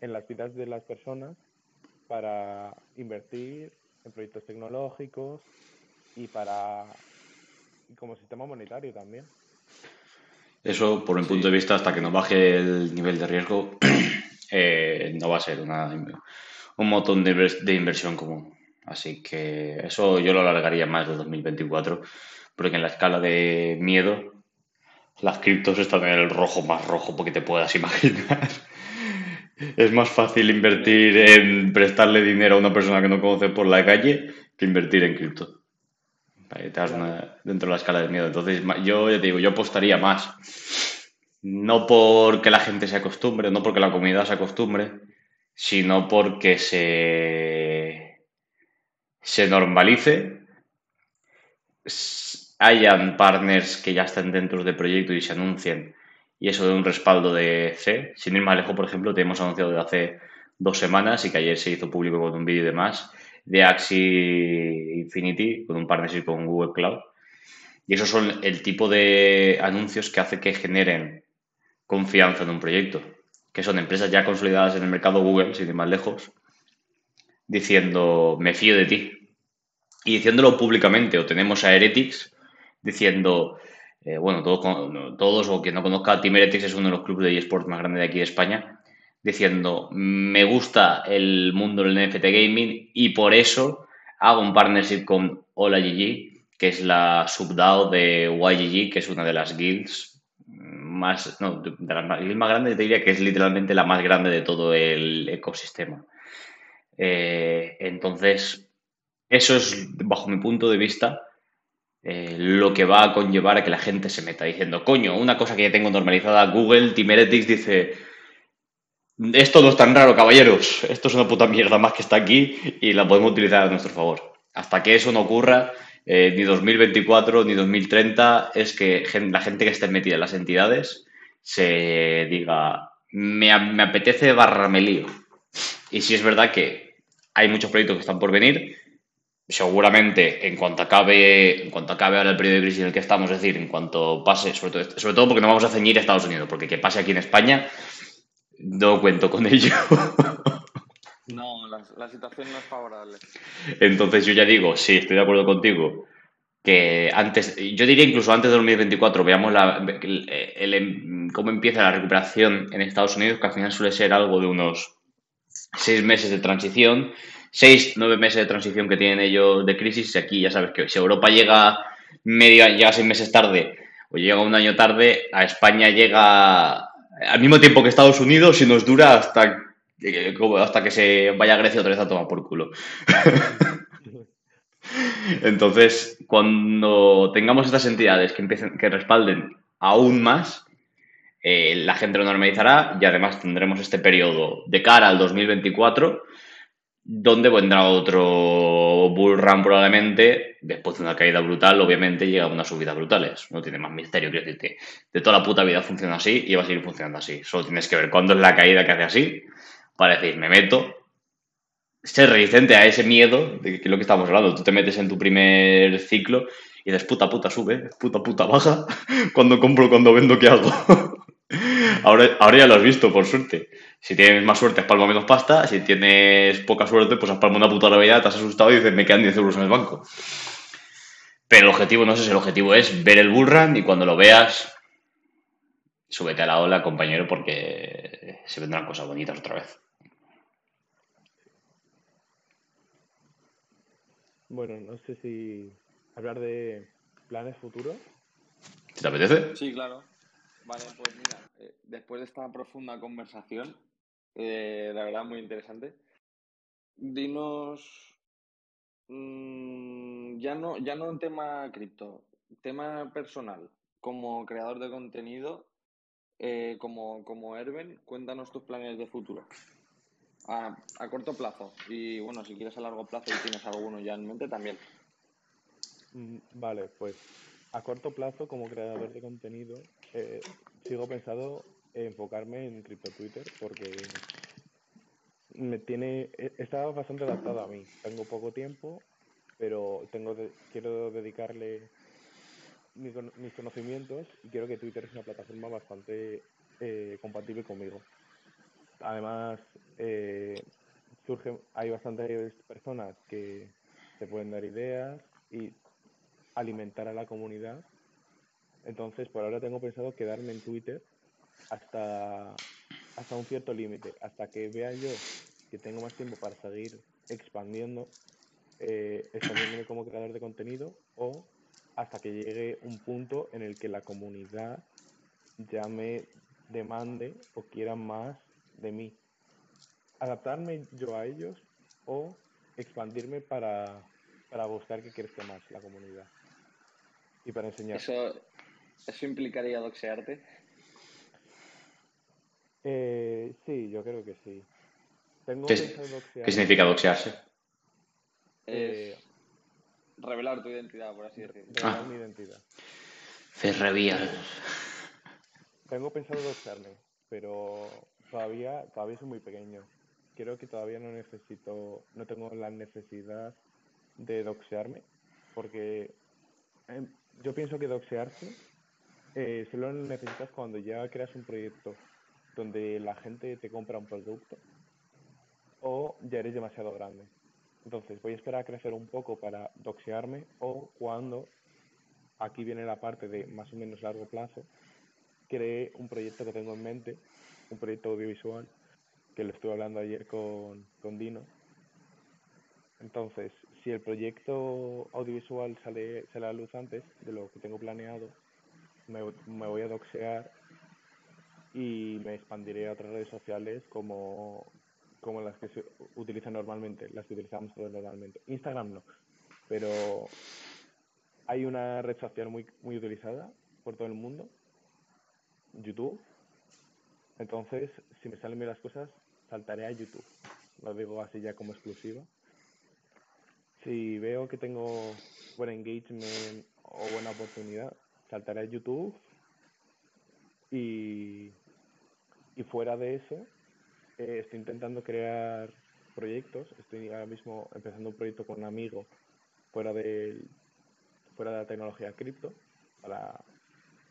en las vidas de las personas para invertir en proyectos tecnológicos y para como sistema monetario también. Eso, por mi punto de vista, hasta que no baje el nivel de riesgo, *clears throat* eh, no va a ser una, un montón de, inversión común. Así que eso yo lo alargaría más de 2024, porque en la escala de miedo, las criptos están en el rojo más rojo porque te puedas imaginar. es más fácil invertir en prestarle dinero a una persona que no conoce por la calle que invertir en cripto. dentro de la escala de miedo. Entonces, yo ya te digo, yo apostaría más no porque la gente se acostumbre, no porque la comunidad se acostumbre, sino porque se, se normalice, hayan partners que ya estén dentro del proyecto y se anuncien, y eso de un respaldo de C. Sin ir más lejos, por ejemplo, te hemos anunciado desde hace dos semanas y que ayer se hizo público con un vídeo y demás de Axie Infinity con un partnership con Google Cloud. Y esos son el tipo de anuncios que hace que generen confianza en un proyecto, que son empresas ya consolidadas en el mercado Google, sin ir más lejos, diciendo, me fío de ti. Y diciéndolo públicamente, o tenemos a Heretics diciendo, eh, bueno, todos, todos o quien no conozca, Team Heretics es uno de los clubes de eSports más grandes de aquí de España, diciendo, me gusta el mundo del NFT gaming y por eso hago un partnership con Hola GG, que es la subDAO de YGG, que es una de las guilds más, no, de las más, más grandes, te diría que es literalmente la más grande de todo el ecosistema. Eh, entonces, eso es, bajo mi punto de vista, eh, lo que va a conllevar a que la gente se meta diciendo, coño, una cosa que ya tengo normalizada, Google, Team Heretics dice, esto no es tan raro, caballeros, esto es una puta mierda más que está aquí y la podemos utilizar a nuestro favor. Hasta que eso no ocurra, eh, ni 2024 ni 2030, es que la gente que esté metida en las entidades se diga, me, apetece barra me lío. Y si es verdad que hay muchos proyectos que están por venir, seguramente en cuanto acabe, en cuanto acabe ahora el periodo de crisis en el que estamos, es decir, en cuanto pase, sobre todo, sobre todo porque no vamos a ceñir a Estados Unidos, porque que pase aquí en España, no cuento con ello. *laughs* No, la, la situación no es favorable. Entonces yo ya digo, sí, estoy de acuerdo contigo, que antes, yo diría incluso antes de 2024, veamos la, el- el- cómo empieza la recuperación en Estados Unidos, que al final suele ser algo de unos seis meses de transición, seis, nueve meses de transición que tienen ellos de crisis, y aquí ya sabes que si Europa llega media, llega seis meses tarde o llega un año tarde, a España llega al mismo tiempo que Estados Unidos y nos dura hasta, hasta que se vaya a Grecia otra vez a tomar por culo. *laughs* Entonces, cuando tengamos estas entidades que empiecen, que respalden aún más, eh, la gente lo normalizará y además tendremos este periodo de cara al 2024 donde vendrá otro bull run probablemente, después de una caída brutal, obviamente llega una subida brutales. No tiene más misterio, quiero decirte. De toda la puta vida funciona así y va a seguir funcionando así. Solo tienes que ver cuándo es la caída que hace así para decir, me meto. Ser resistente a ese miedo de que lo que estamos hablando. Tú te metes en tu primer ciclo y dices, puta puta sube, puta puta baja. *laughs* Cuando compro, cuando vendo, ¿qué hago? *laughs* ahora, ahora ya lo has visto, por suerte. Si tienes más suerte, has palmado menos pasta. Si tienes poca suerte, pues has palmado una puta barbaridad, te has asustado y dices, me quedan 10 euros en el banco. Pero el objetivo no es ese, el objetivo es ver el bullrun y cuando lo veas, súbete a la ola, compañero, porque se vendrán cosas bonitas otra vez. Bueno, no sé si hablar de planes futuros. ¿Te apetece? Sí, claro. Vale, pues mira, eh, después de esta profunda conversación, eh, la verdad muy interesante, dinos, mm, ya no, ya no en tema cripto, tema personal, como creador de contenido, eh, como, como Erben, cuéntanos tus planes de futuro. A, a corto plazo y bueno, si quieres a largo plazo y tienes alguno ya en mente también. Mm, Vale, pues a corto plazo, como creador de contenido, eh, sigo pensado en enfocarme en Crypto Twitter porque me tiene, está bastante adaptado a mí. Tengo poco tiempo, pero tengo quiero dedicarle mi cono- mis conocimientos y quiero que Twitter es una plataforma bastante eh, compatible conmigo. Además, eh, surgen, hay bastantes personas que te pueden dar ideas y alimentar a la comunidad. Entonces, por ahora tengo pensado quedarme en Twitter hasta, hasta un cierto límite, hasta que vea yo que tengo más tiempo para seguir expandiendo, eh, expandiéndome como creador de contenido o hasta que llegue un punto en el que la comunidad ya me demande o quiera más de mí. Adaptarme yo a ellos o expandirme para, para buscar que crezca más la comunidad y para enseñar. Eso, eso implicaría doxearte. Eh, sí, yo creo que sí. Tengo ¿Qué, pensado doxear, qué significa doxearse? eh, Es revelar tu identidad, por así decirlo. revelar Ah. mi identidad. Ferrevial. Tengo pensado doxearme, pero todavía, todavía soy muy pequeño. Creo que todavía no necesito, no tengo la necesidad de doxearme, porque em, yo pienso que doxearse eh, solo lo necesitas cuando ya creas un proyecto donde la gente te compra un producto o ya eres demasiado grande. Entonces voy a esperar a crecer un poco para doxearme o cuando, aquí viene la parte de más o menos largo plazo, creé un proyecto que tengo en mente, un proyecto audiovisual, que lo estuve hablando ayer con, con Dino. Entonces, si el proyecto audiovisual sale, sale a luz antes de lo que tengo planeado, me, me voy a doxear y me expandiré a otras redes sociales como, como las que se utilizan normalmente, las que utilizamos todos normalmente. Instagram no, pero hay una red social muy, muy utilizada por todo el mundo, YouTube. Entonces, si me salen bien las cosas, saltaré a YouTube. Lo digo así ya como exclusiva. Si veo que tengo buen engagement o buena oportunidad, saltaré YouTube. Y, fuera de eso, eh, estoy intentando crear proyectos. Estoy ahora mismo empezando un proyecto con un amigo fuera, del, fuera de la tecnología cripto para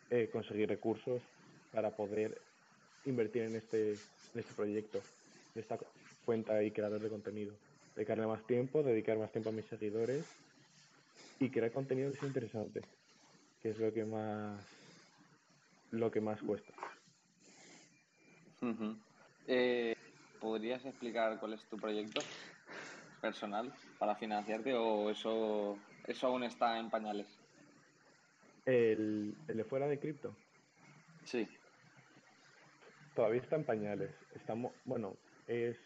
eh, conseguir recursos para poder invertir en este, en este proyecto, en esta cuenta y creador de contenido. Dedicarle más tiempo, dedicar más tiempo a mis seguidores y crear contenido que sea interesante, que es lo que más lo que más cuesta. Eh, ¿podrías explicar cuál es tu proyecto personal para financiarte o eso, eso aún está en pañales? El, el de fuera de cripto Sí. todavía está en pañales. Estamos, bueno, es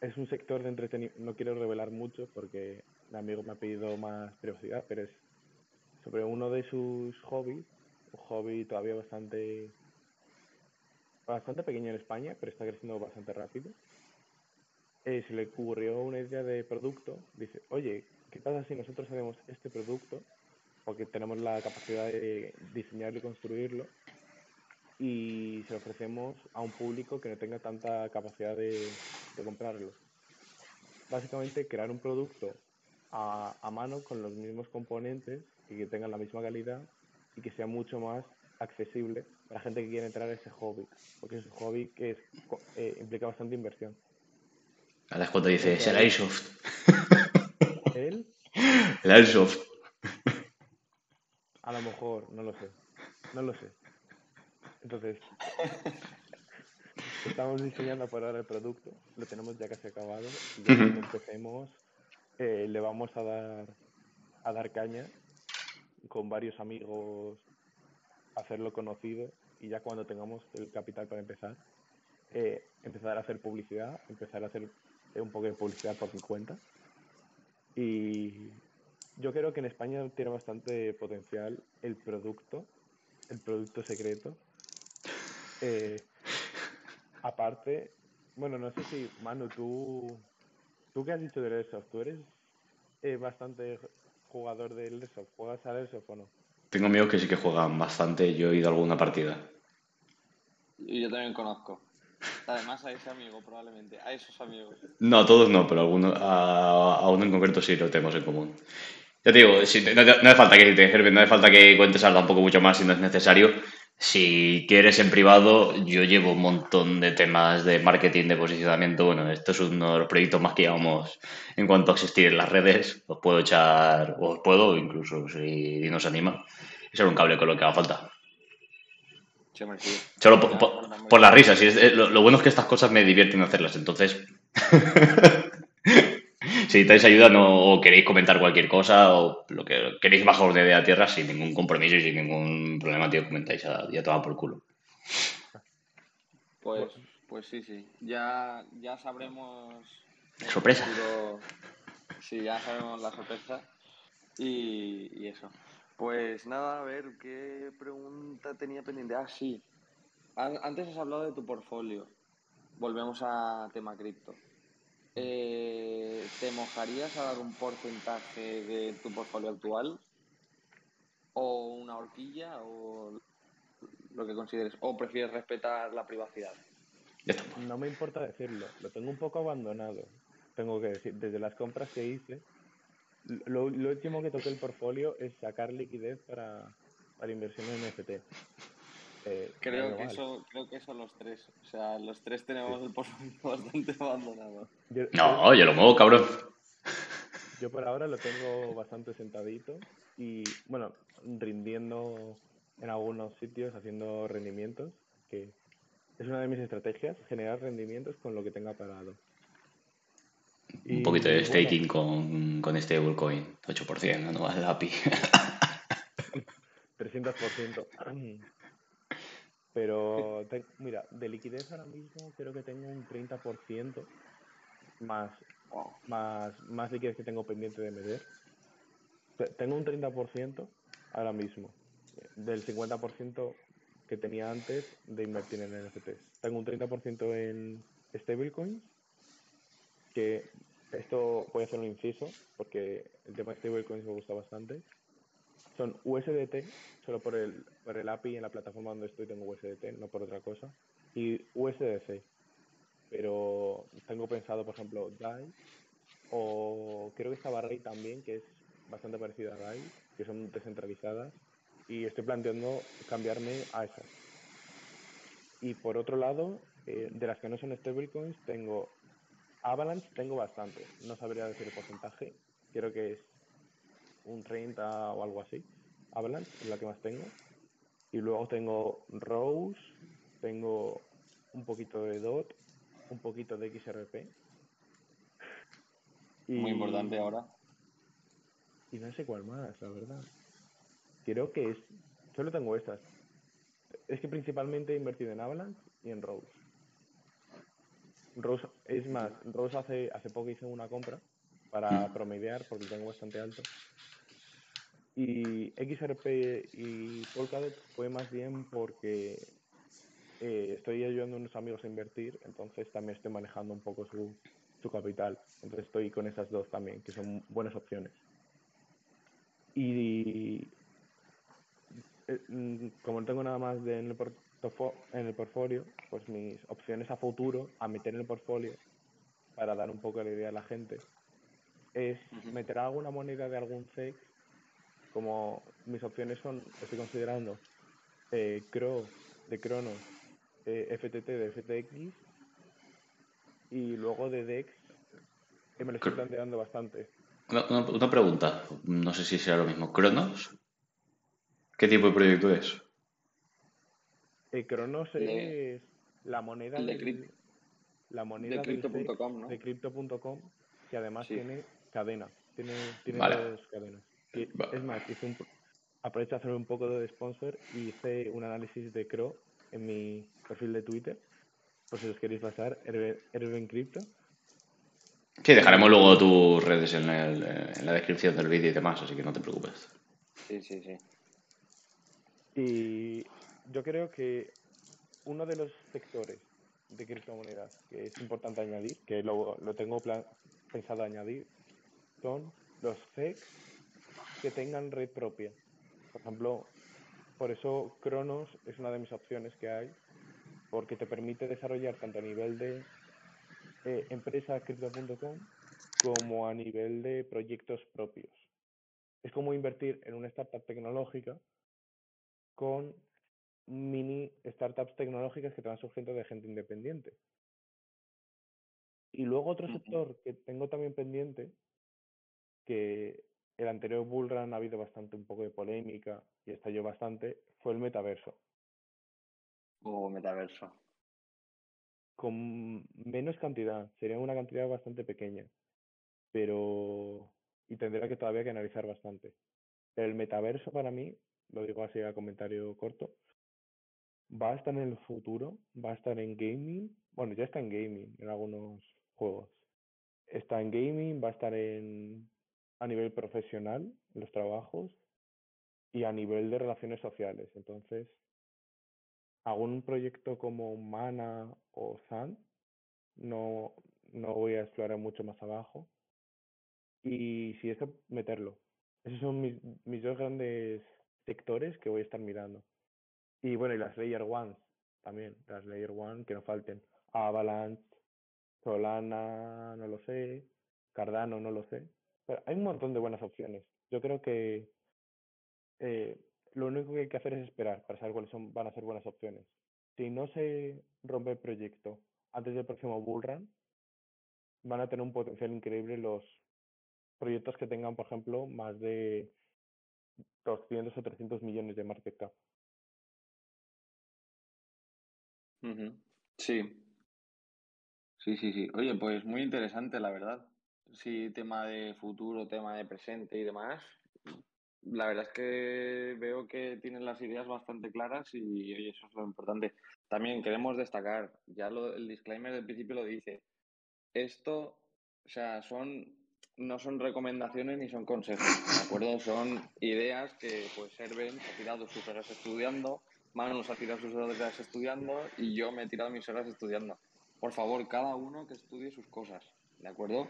es un sector de entretenimiento. No quiero revelar mucho porque mi amigo me ha pedido más privacidad, pero es sobre uno de sus hobbies, un hobby todavía bastante bastante pequeño en España, pero está creciendo bastante rápido. Eh, se le ocurrió una idea de producto. Dice, oye, ¿qué pasa si nosotros hacemos este producto? Porque tenemos la capacidad de diseñarlo y construirlo y se lo ofrecemos a un público que no tenga tanta capacidad de, de comprarlo. Básicamente crear un producto a, a mano con los mismos componentes y que tengan la misma calidad y que sea mucho más accesible para la gente que quiere entrar a ese hobby, porque es un hobby que es, co- eh, implica bastante inversión. A las cuantas dice, es el Airsoft. *laughs* Él, El Airsoft. a lo mejor, no lo sé, no lo sé. Entonces, *laughs* estamos diseñando por ahora el producto, lo tenemos ya casi acabado y ya cuando empecemos eh, le vamos a dar a dar caña con varios amigos, hacerlo conocido y ya cuando tengamos el capital para empezar, eh, empezar a hacer publicidad, empezar a hacer un poco de publicidad por mi cuenta. Y yo creo que en España tiene bastante potencial el producto, el producto secreto. Eh, aparte, bueno, no sé si, Manu, tú, tú qué has dicho del Airsoft, tú eres eh, bastante jugador del Airsoft, ¿juegas al Airsoft o no? Tengo amigos que sí que juegan bastante. Yo he ido a alguna partida. Y yo también conozco. Además a ese amigo probablemente, a esos amigos. No, a todos no, pero a, alguno, a, a uno en concreto sí lo tenemos en común. Ya te digo, si- no, no hace falta que te no hace falta que cuentes algo un poco mucho más si no es necesario. Si quieres en privado, yo llevo un montón de temas de marketing, de posicionamiento. Bueno, esto es uno de los proyectos más que llevamos en cuanto a existir en las redes. Os puedo echar, o os puedo, incluso si nos anima, echar un cable con lo que haga falta. Solo por, por- por la bien. risa. Si es- eh, lo, lo bueno es que estas cosas me divierten hacerlas. Entonces, *laughs* si necesitáis ayuda no, o queréis comentar cualquier cosa o lo que queréis bajar de idea a tierra sin ningún compromiso y sin ningún problema, tío, comentáis a, ya toma por culo. Pues, pues sí, sí. Ya, ya sabremos. Sorpresa. futuro- Sí, ya sabemos la sorpresa. Y, y eso. Pues nada, a ver, ¿qué pregunta tenía pendiente? Ah, sí. an- antes has hablado de tu portfolio. Volvemos a tema cripto. Eh, ¿Te mojarías a dar un porcentaje de tu portfolio actual? ¿O una horquilla? ¿O lo que consideres? ¿O prefieres respetar la privacidad? No me importa decirlo, lo tengo un poco abandonado. Tengo que decir, desde las compras que hice, lo, lo último que toqué el portfolio es sacar liquidez para, para inversión en NFT. Eh, Creo que, eso, creo que son los tres. O sea, los tres tenemos el portfolio *laughs* bastante abandonado. Yo, No, yo lo muevo, cabrón. *laughs* Yo por ahora lo tengo bastante sentadito y, bueno, rindiendo en algunos sitios, haciendo rendimientos, que es una de mis estrategias, generar rendimientos con lo que tenga parado. Un Y, poquito de bueno, staking con, con stablecoin, 8%, no más el API. *laughs* 300%. Pero, mira, de liquidez ahora mismo creo que tengo un 30% más, más, más liquidez que tengo pendiente de meter. Te- Tengo un 30% ahora mismo, del 50% que tenía antes de invertir en NFTs. Tengo un 30% en stablecoins, que esto voy a hacer un inciso, porque el tema de stablecoins me gusta bastante. Son USDT, solo por el, por el API en la plataforma donde estoy tengo USDT, no por otra cosa. Y USDC. Pero tengo pensado, por ejemplo, DAI, o creo que estaba Ray también, que es bastante parecido a DAI, que son descentralizadas. Y estoy planteando cambiarme a esas. Y por otro lado, eh, de las que no son stablecoins, tengo Avalanche, tengo bastante. No sabría decir el porcentaje. Creo que es un 30 o algo así. Avalanche es la que más tengo. Y luego tengo Rose, tengo un poquito de DOT, un poquito de XRP. Muy importante ahora. Y no sé cuál más, la verdad. Creo que es. Solo tengo estas. Es que principalmente he invertido en Avalanche y en Rose. Rose, es más, Rose hace, hace poco hice una compra para promediar porque tengo bastante alto. Y XRP y Polkadot fue más bien porque eh, estoy ayudando a unos amigos a invertir, entonces también estoy manejando un poco su, su capital. Entonces estoy con esas dos también, que son buenas opciones. Y eh, mm, como no tengo nada más de en, el en el portfolio, pues mis opciones a futuro a meter en el portfolio para dar un poco la idea a la gente es meter alguna moneda de algún CEX como mis opciones son, estoy considerando eh, CRO de Cronos, eh, FTT de FTX y luego de DEX que me lo estoy planteando bastante. Una, una- una pregunta, no sé si será lo mismo. ¿Cronos? ¿Qué tipo de proyecto es? Eh, Cronos De- es la moneda de del, Crypt- la moneda del CEX Crypto.com, ¿no? de Crypto.com que además Sí. tiene cadena, tiene, tiene Vale. dos cadenas. Es más, hice un, aprovecho a hacer un poco de sponsor y hice un análisis de CRO en mi perfil de Twitter, por si os queréis pasar, Erben Crypto. Sí, dejaremos luego tus redes en, el- en la descripción del vídeo y demás, así que no te preocupes. Sí, sí, sí. Y yo creo que uno de los sectores de criptomonedas que es importante añadir, que lo, lo tengo plan- pensado añadir, son los CEX que tengan red propia. Por ejemplo, por eso Cronos es una de mis opciones que hay, porque te permite desarrollar tanto a nivel de eh, empresa crypto.com como a nivel de proyectos propios. Es como invertir en una startup tecnológica con mini startups tecnológicas que te van surgiendo de gente independiente. Y luego otro sector que tengo también pendiente, que el anterior bullrun ha habido bastante un poco de polémica y estalló bastante, fue el metaverso. O metaverso. Con menos cantidad, sería una cantidad bastante pequeña, pero y tendría que todavía que analizar bastante. Pero el metaverso para mí, lo digo así a comentario corto, va a estar en el futuro, va a estar en gaming, bueno, ya está en gaming en algunos juegos. Está en gaming, va a estar en a nivel profesional, los trabajos y a nivel de relaciones sociales. Entonces, algún proyecto como Mana o Sun, no, no voy a explorar mucho más abajo. Y si eso, meterlo. Esos son mis, mis dos grandes sectores que voy a estar mirando. Y bueno, y las Layer Ones también, las Layer One que no falten. Avalanche, Solana, no lo sé, Cardano, no lo sé. Hay un montón de buenas opciones. Yo creo que eh, lo único que hay que hacer es esperar para saber cuáles son, van a ser buenas opciones. Si no se rompe el proyecto antes del próximo bullrun, van a tener un potencial increíble los proyectos que tengan, por ejemplo, más de 200 o 300 millones de market cap. Sí. Sí, sí, sí. Oye, pues muy interesante, la verdad. Sí, tema de futuro, tema de presente y demás. La verdad es que veo que tienen las ideas bastante claras y oye, eso es lo importante. También queremos destacar, ya lo, el disclaimer del principio lo dice, esto, o sea, son no son recomendaciones ni son consejos, ¿de acuerdo? Son ideas que pues Serven ha tirado sus horas estudiando, Manu se ha tirado sus horas estudiando y yo me he tirado mis horas estudiando. Por favor, cada uno que estudie sus cosas, ¿de acuerdo?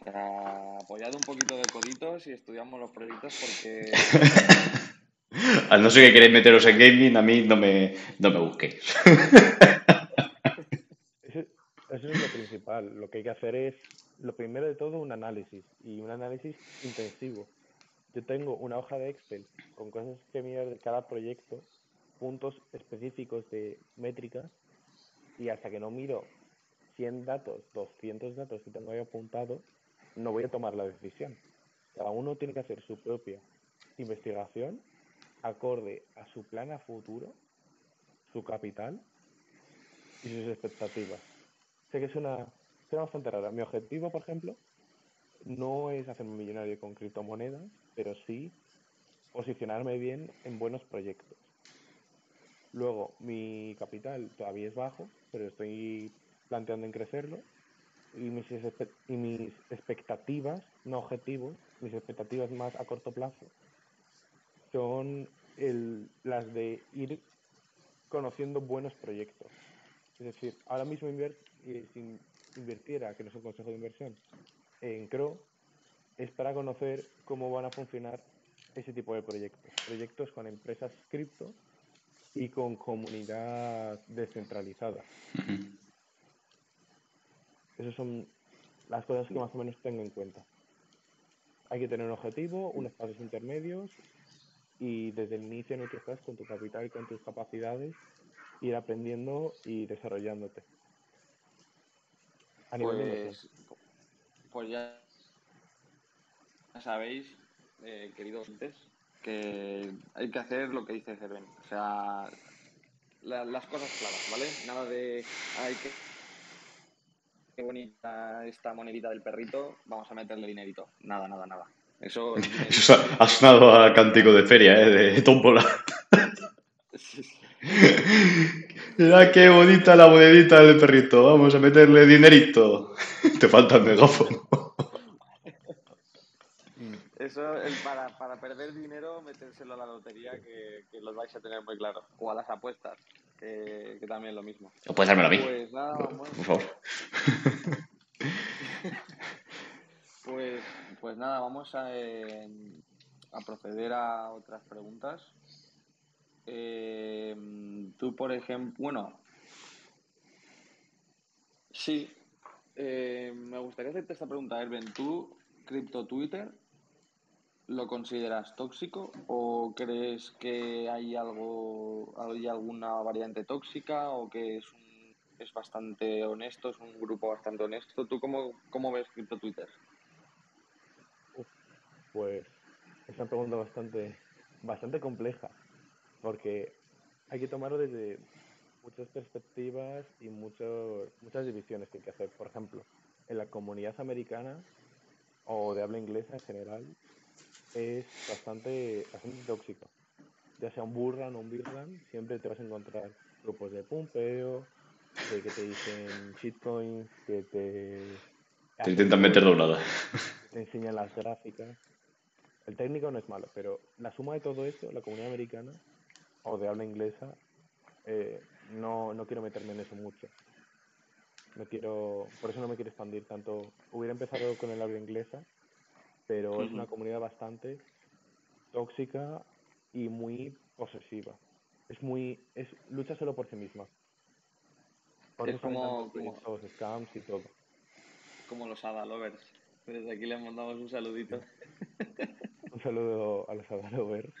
O sea, apoyad un poquito de coditos y estudiamos los proyectos porque... *laughs* Al no ser que queréis meteros en gaming, a mí no me, no me busquéis. Eso, eso es lo principal. Lo que hay que hacer es, lo primero de todo, un análisis y un análisis intensivo. Yo tengo una hoja de Excel con cosas que mirar de cada proyecto, puntos específicos de métricas y hasta que no miro 100 datos, 200 datos que tengo ahí apuntado, no voy a tomar la decisión. Cada uno tiene que hacer su propia investigación acorde a su plan a futuro, su capital y sus expectativas. Sé que es una, suena bastante rara. Mi objetivo, por ejemplo, no es hacerme millonario con criptomonedas, pero sí posicionarme bien en buenos proyectos. Luego, mi capital todavía es bajo, pero estoy planteando en crecerlo. Y mis, y mis expectativas, no objetivos, mis expectativas más a corto plazo, son las de ir conociendo buenos proyectos. Es decir, ahora mismo si invirtiera, que no es un consejo de inversión, en Crow, es para conocer cómo van a funcionar ese tipo de proyectos. Proyectos con empresas cripto y con comunidad descentralizada. Esas son las cosas que más o menos tengo en cuenta. Hay que tener un objetivo, unos pasos intermedios y desde el inicio en el que estás con tu capital y con tus capacidades ir aprendiendo y desarrollándote. A nivel. Pues, pues ya sabéis, eh, queridos que hay que hacer lo que dice Cerven. O sea, la- las cosas claras, ¿vale? Nada de, ay, qué, qué bonita esta monedita del perrito, vamos a meterle dinerito. Nada, nada, nada. Eso, *laughs* Eso ha, ha sonado a cántico de feria, ¿eh? De tómbola. *laughs* Mira qué bonita la monedita del perrito. Vamos a meterle dinerito. Te falta el megáfono. *laughs* Eso, para, para perder dinero, metérselo a la lotería, que, que los vais a tener muy claro. O a las apuestas, que, que también lo mismo. ¿O puedes dármelo a mí? Pues nada, vamos. Por favor. *laughs* Pues, pues nada, vamos a, eh, a proceder a otras preguntas. Eh, tú, por ejemplo, bueno, sí, eh, me gustaría hacerte esta pregunta, Erben. ¿Tú, Crypto Twitter, lo consideras tóxico o crees que hay algo, hay alguna variante tóxica o que es, un, es bastante honesto, es un grupo bastante honesto? ¿Tú cómo, cómo ves Crypto Twitter? Pues es una pregunta bastante, bastante compleja, porque hay que tomarlo desde muchas perspectivas y mucho- muchas divisiones que hay que hacer. Por ejemplo, en la comunidad americana o de habla inglesa en general es bastante, bastante tóxico. Ya sea un burran o un birran, siempre te vas a encontrar grupos de pumpeo, de que te dicen shitcoins, que te... Te intentan meter doblada. *laughs* te enseñan las gráficas. El técnico no es malo, pero la suma de todo esto, la comunidad americana o de habla inglesa, eh, no, no quiero meterme en eso mucho. No quiero, por eso no me quiero expandir tanto. Hubiera empezado con el habla inglesa, pero es una comunidad bastante tóxica y muy posesiva. Es muy, es, lucha solo por sí misma. Por Es como- tantos proyectos, scams y todo. Como los Adalovers. Desde aquí les mandamos un saludito. Un saludo a los Adalovers.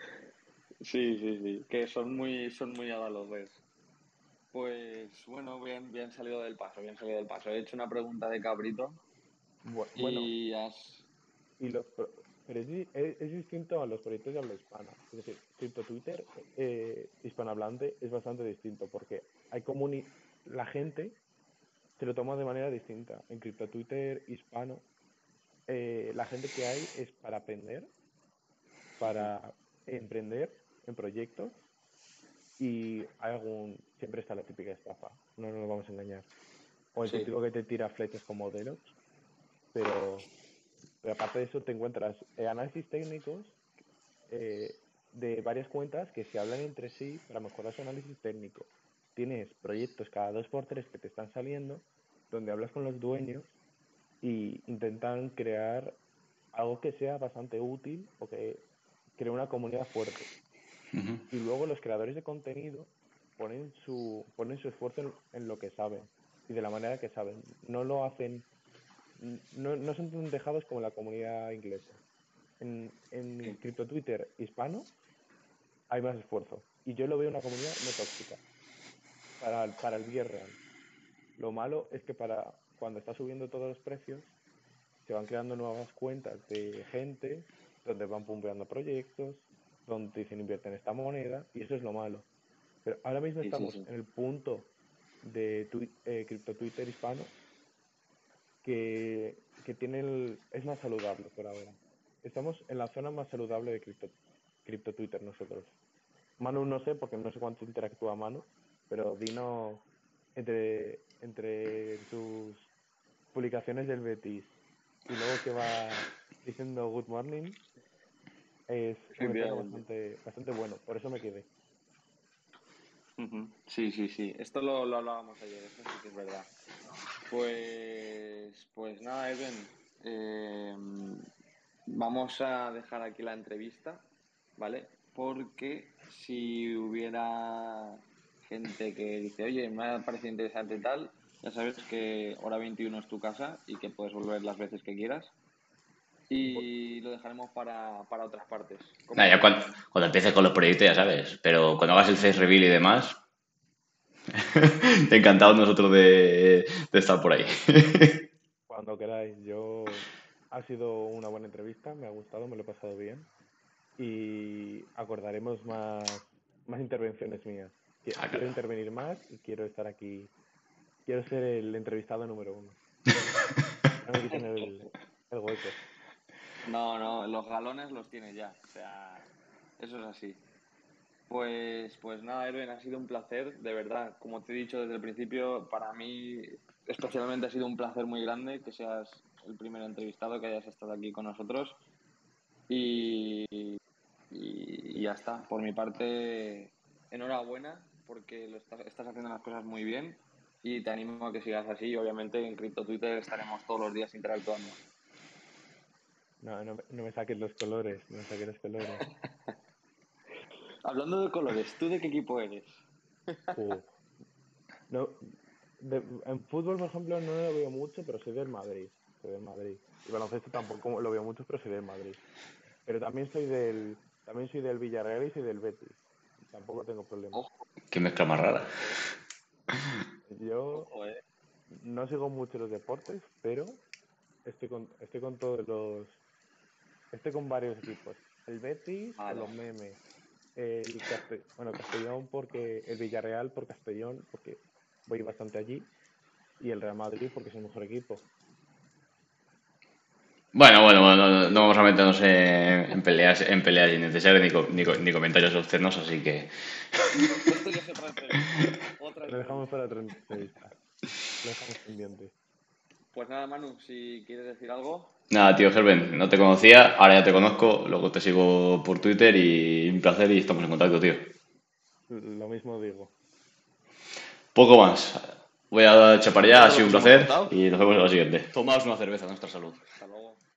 Sí, sí, sí. Que son muy, son muy Adalovers. Pues bueno, bien, bien salido del paso, bien salido del paso. He hecho una pregunta de cabrito Bu- Bueno, y has... y los, pro- pero es, es, es distinto a los proyectos de habla hispana. Es decir, Crypto Twitter eh, hispanohablante es bastante distinto porque hay comuni la gente se lo toma de manera distinta. En Crypto Twitter hispano, eh, la gente que hay es para aprender, para emprender en proyectos y hay algún, siempre está la típica estafa, no nos vamos a engañar. O el Sí. típico que te tira flechas con modelos, pero, pero aparte de eso te encuentras eh, análisis técnicos eh, de varias cuentas que se hablan entre sí para mejorar su análisis técnico. Tienes proyectos cada dos por tres que te están saliendo, donde hablas con los dueños y intentan crear algo que sea bastante útil o que cree una comunidad fuerte. Y luego los creadores de contenido ponen su, ponen su esfuerzo en, en lo que saben y de la manera que saben. No lo hacen, no, no son tan dejados como la comunidad inglesa. En, en Sí. Crypto Twitter hispano hay más esfuerzo. Y yo lo veo una comunidad no tóxica. Para, el- para el bien real. Lo malo es que para cuando está subiendo todos los precios, se van creando nuevas cuentas de gente donde van pumpeando proyectos, donde dicen invierte en esta moneda, y eso es lo malo. Pero ahora mismo Sí, estamos sí. en el punto de eh, cripto Twitter hispano que, que tiene el, es más saludable por ahora. Estamos en la zona más saludable de cripto, cripto Twitter nosotros. Manu no sé, porque no sé cuánto interactúa Manu, pero Dino entre, entre sus publicaciones del Betis y luego que va diciendo good morning es un bastante, bastante bueno, por eso me quedé. Sí, sí, sí. Esto lo, lo hablábamos ayer, eso sí que es verdad. Pues, pues nada, Edwin. eh, vamos a dejar aquí la entrevista, ¿vale? Porque si hubiera gente que dice, oye, me ha parecido interesante tal, ya sabes que hora 21 es tu casa y que puedes volver las veces que quieras. Y lo dejaremos para, para otras partes. ¿Cómo Nah, ya cuando, cuando empieces con los proyectos, ya sabes. Pero cuando hagas el face reveal y demás, *laughs* encantados nosotros de, de estar por ahí. *laughs* Cuando queráis, yo ha sido una buena entrevista, me ha gustado, me lo he pasado bien y acordaremos más, más intervenciones mías. Ah, Quiero claro. intervenir más y quiero estar aquí, quiero ser el entrevistado número uno. No me quiten el, el hueco. No, no, los galones los tiene ya. O sea, eso es así. Pues, pues nada, Erwin, ha sido un placer, de verdad. Como te he dicho desde el principio, para mí especialmente ha sido un placer muy grande que seas el primer entrevistado, que hayas estado aquí con nosotros. Y, y, y ya está. Por mi parte, enhorabuena, porque lo estás, estás haciendo las cosas muy bien. Y te animo a que sigas así. Obviamente en Crypto Twitter estaremos todos los días interactuando. No, no, me- no me saques los colores, no me saques los colores. *laughs* Hablando de colores, ¿tú de qué equipo eres? No, de- en fútbol, por ejemplo, no lo veo mucho, pero soy del Madrid. Soy del Madrid. Y baloncesto tampoco lo veo mucho, pero soy del Madrid. Pero también soy del, también soy del Villarreal y soy del Betis. Tampoco tengo problema. Ojo, Qué mezcla más rara. Yo ojo, eh. no sigo mucho los deportes, pero estoy con, estoy con todos los, estoy con varios equipos. El Betis, Vale. los memes. El bueno, Castellón porque, el Villarreal por Castellón, porque voy bastante allí. Y el Real Madrid porque es el mejor equipo. Bueno, bueno, bueno, no, no vamos a meternos en, en peleas, en peleas innecesarias ni, co- ni, co- ni comentarios obscenos, así que Esto ya otra Lo dejamos para otra entrevista. Lo dejamos pendiente. Pues nada, Manu, si quieres decir algo. Nada, tío Gerben, no te conocía, ahora ya te conozco, luego te sigo por Twitter y un placer y estamos en contacto, tío. Lo mismo digo. Poco más. Voy a chapar ya, ha sido un placer contado. y nos vemos en la siguiente. Tomaos una cerveza nuestra salud. Hasta luego.